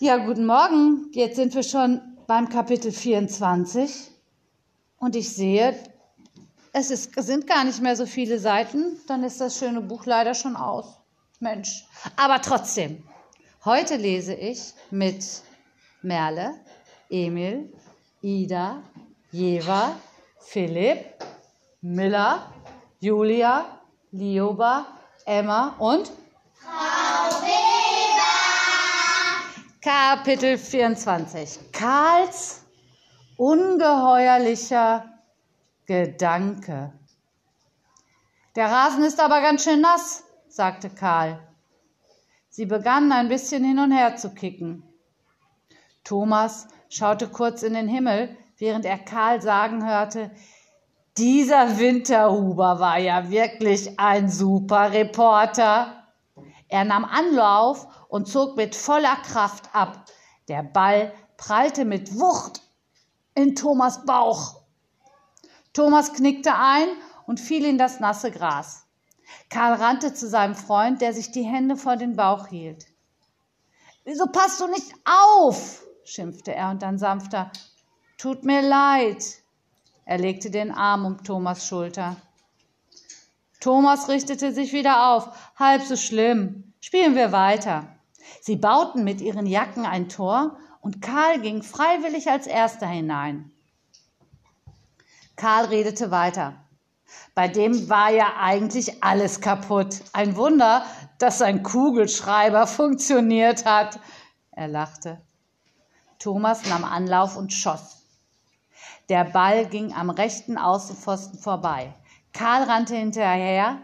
Ja, guten Morgen. Jetzt sind wir schon beim Kapitel 24 und ich sehe, es ist, sind gar nicht mehr so viele Seiten. Dann ist das schöne Buch leider schon aus. Mensch. Aber trotzdem, heute lese ich mit Merle, Emil, Ida, Jeva, Philipp, Miller, Julia, Lioba, Emma und Kapitel 24. Karls ungeheuerlicher Gedanke. Der Rasen ist aber ganz schön nass, sagte Karl. Sie begannen ein bisschen hin und her zu kicken. Thomas schaute kurz in den Himmel, während er Karl sagen hörte, dieser Winterhuber war ja wirklich ein super Reporter. Er nahm Anlauf und zog mit voller Kraft ab. Der Ball prallte mit Wucht in Thomas Bauch. Thomas knickte ein und fiel in das nasse Gras. Karl rannte zu seinem Freund, der sich die Hände vor den Bauch hielt. Wieso passt du nicht auf? schimpfte er und dann sanfter. Tut mir leid. Er legte den Arm um Thomas Schulter. Thomas richtete sich wieder auf. Halb so schlimm. Spielen wir weiter. Sie bauten mit ihren Jacken ein Tor und Karl ging freiwillig als erster hinein. Karl redete weiter. Bei dem war ja eigentlich alles kaputt. Ein Wunder, dass sein Kugelschreiber funktioniert hat. Er lachte. Thomas nahm Anlauf und schoss. Der Ball ging am rechten Außenpfosten vorbei. Karl rannte hinterher.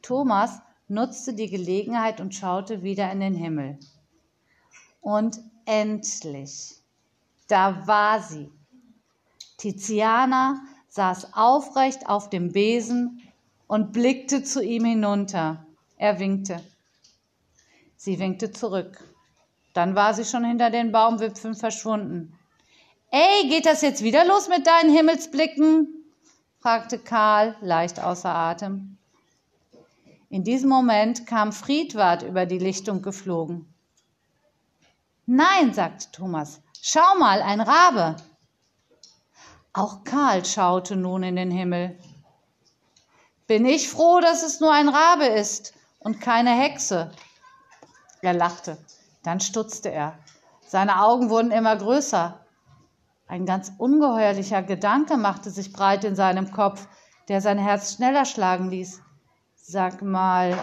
Thomas nutzte die Gelegenheit und schaute wieder in den Himmel. Und endlich, da war sie. Tiziana saß aufrecht auf dem Besen und blickte zu ihm hinunter. Er winkte. Sie winkte zurück. Dann war sie schon hinter den Baumwipfeln verschwunden. Ey, geht das jetzt wieder los mit deinen Himmelsblicken? fragte Karl, leicht außer Atem. In diesem Moment kam Friedwart über die Lichtung geflogen. Nein, sagte Thomas, schau mal, ein Rabe. Auch Karl schaute nun in den Himmel. Bin ich froh, dass es nur ein Rabe ist und keine Hexe. Er lachte, dann stutzte er. Seine Augen wurden immer größer. Ein ganz ungeheuerlicher Gedanke machte sich breit in seinem Kopf, der sein Herz schneller schlagen ließ. Sag mal,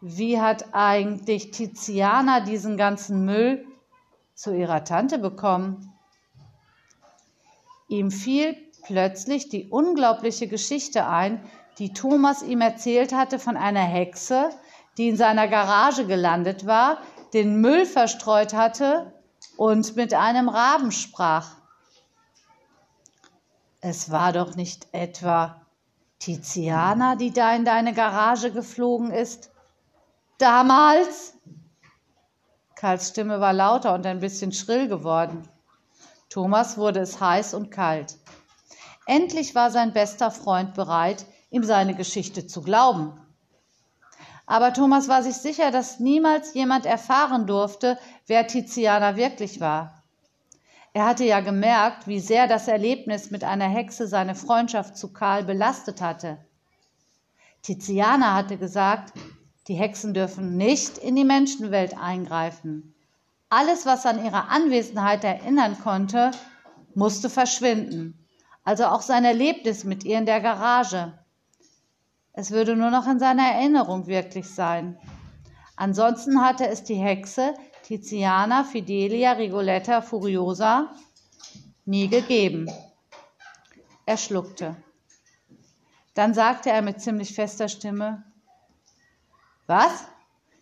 wie hat eigentlich Tiziana diesen ganzen Müll zu ihrer Tante bekommen? Ihm fiel plötzlich die unglaubliche Geschichte ein, die Thomas ihm erzählt hatte von einer Hexe, die in seiner Garage gelandet war, den Müll verstreut hatte und mit einem Raben sprach. Es war doch nicht etwa Tiziana, die da in deine Garage geflogen ist? Damals? Karls Stimme war lauter und ein bisschen schrill geworden. Thomas wurde es heiß und kalt. Endlich war sein bester Freund bereit, ihm seine Geschichte zu glauben. Aber Thomas war sich sicher, dass niemals jemand erfahren durfte, wer Tiziana wirklich war. Er hatte ja gemerkt, wie sehr das Erlebnis mit einer Hexe seine Freundschaft zu Karl belastet hatte. Tiziana hatte gesagt, die Hexen dürfen nicht in die Menschenwelt eingreifen. Alles, was an ihre Anwesenheit erinnern konnte, musste verschwinden. Also auch sein Erlebnis mit ihr in der Garage. Es würde nur noch in seiner Erinnerung wirklich sein. Ansonsten hatte es die Hexe Tiziana Fidelia Rigoletta Furiosa nie gegeben. Er schluckte. Dann sagte er mit ziemlich fester Stimme, was?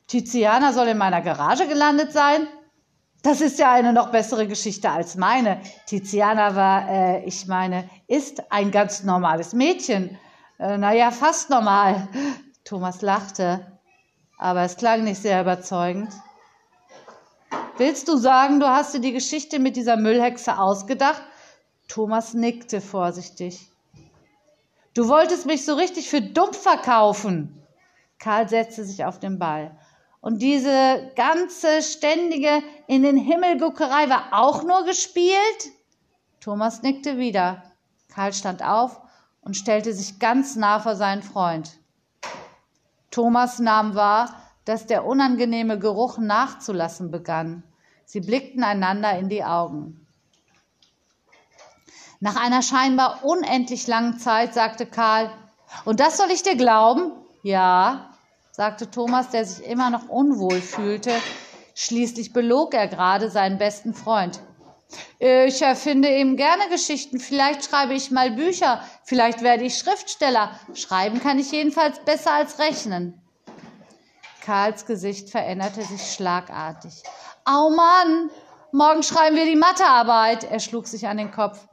Tiziana soll in meiner Garage gelandet sein? Das ist ja eine noch bessere Geschichte als meine. Tiziana war, äh, ich meine, ist ein ganz normales Mädchen. Äh, naja, fast normal. Thomas lachte, aber es klang nicht sehr überzeugend. Willst du sagen, du hast dir die Geschichte mit dieser Müllhexe ausgedacht? Thomas nickte vorsichtig. Du wolltest mich so richtig für dumm verkaufen. Karl setzte sich auf den Ball. Und diese ganze ständige in den Himmelguckerei war auch nur gespielt? Thomas nickte wieder. Karl stand auf und stellte sich ganz nah vor seinen Freund. Thomas nahm wahr, dass der unangenehme Geruch nachzulassen begann. Sie blickten einander in die Augen. Nach einer scheinbar unendlich langen Zeit sagte Karl, und das soll ich dir glauben? Ja, sagte Thomas, der sich immer noch unwohl fühlte. Schließlich belog er gerade seinen besten Freund. Ich erfinde eben gerne Geschichten. Vielleicht schreibe ich mal Bücher. Vielleicht werde ich Schriftsteller. Schreiben kann ich jedenfalls besser als rechnen. Karls Gesicht veränderte sich schlagartig. Au Mann, morgen schreiben wir die Mathearbeit. Er schlug sich an den Kopf.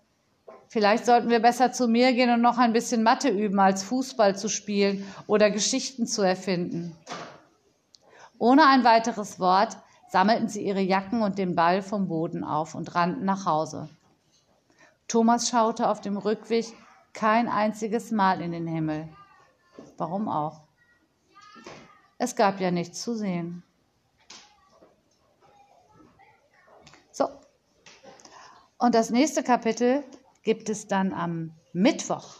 Vielleicht sollten wir besser zu mir gehen und noch ein bisschen Mathe üben, als Fußball zu spielen oder Geschichten zu erfinden. Ohne ein weiteres Wort sammelten sie ihre Jacken und den Ball vom Boden auf und rannten nach Hause. Thomas schaute auf dem Rückweg kein einziges Mal in den Himmel. Warum auch? Es gab ja nichts zu sehen. So. Und das nächste Kapitel gibt es dann am Mittwoch.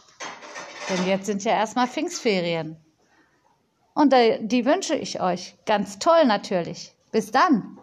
Denn jetzt sind ja erstmal Pfingstferien. Und die wünsche ich euch ganz toll natürlich. Bis dann.